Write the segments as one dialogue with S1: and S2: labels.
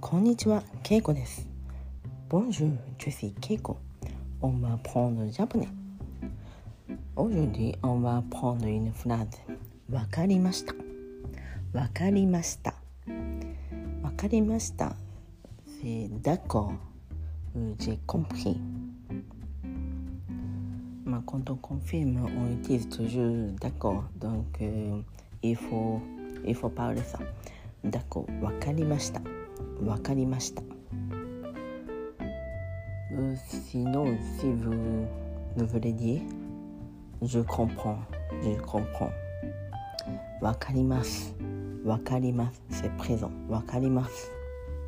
S1: こんにちは、ケイコです。Bonjour, je suis Keiko. On va prendre le japonais. Aujourd'hui, on va prendre une phrase. わかりました。わかりました。わかりました。C'est d'accord. J'ai compris. Mais quand on confirme, on utilise toujours d'accord. Donc, euh, il, faut, il faut parler ça. D'accord. わかりました。わかりました。Euh, sinon, si vous, vous voulez dire, je comprends, je comprends. わかります。わかります。C'est présent. わかります。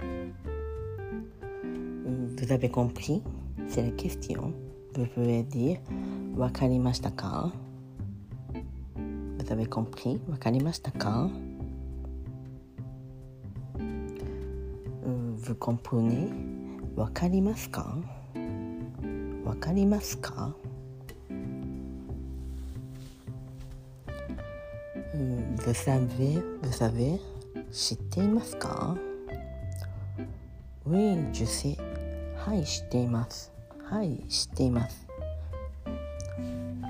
S1: Euh, Vous avez compris C'est la question. Vous pouvez dire わかりましたか Vous avez compris わかりましたか ズわかりますか？わかりますか？うん、ブサブ、知っていますか？ウィン・ジュ、はい、知っています。はい、知っています。ウ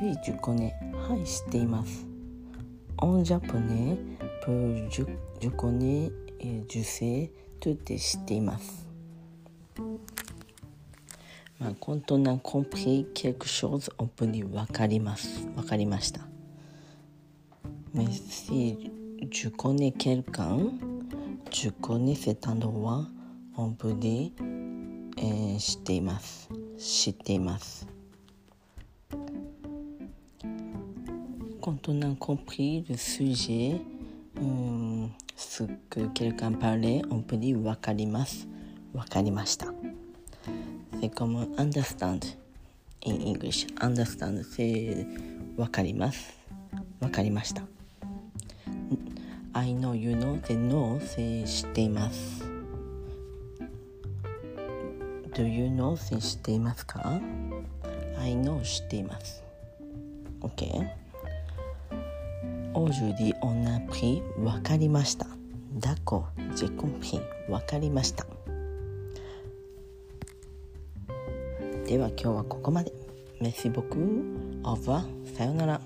S1: ィジュコネ、はい、知っています。オンジャポネ、プジュ,ジュコネ、ジュセ、トて知っています。まあ本当なコンプリケークショーズオーに分かります。わかりました。メッシージュコネケルカンジュコネセタンドワオープンに、えー、知ています。知っています。コントナンコンプリール・スジ hum, ce que quelqu'un parlait, on peut dire わかります。わかりました。C'est comme understand in English. Understand, c'est わかります。わかりました。I know, you know, c'est know, c'est 知っています。Do you know って知っていますか ?I know 知っています。OK? Aujourd'hui, on a pris わかりました。D'accord, j'ai compris わかりました。では今日はここまで。Merci beaucoup. Au revoir. さようなら。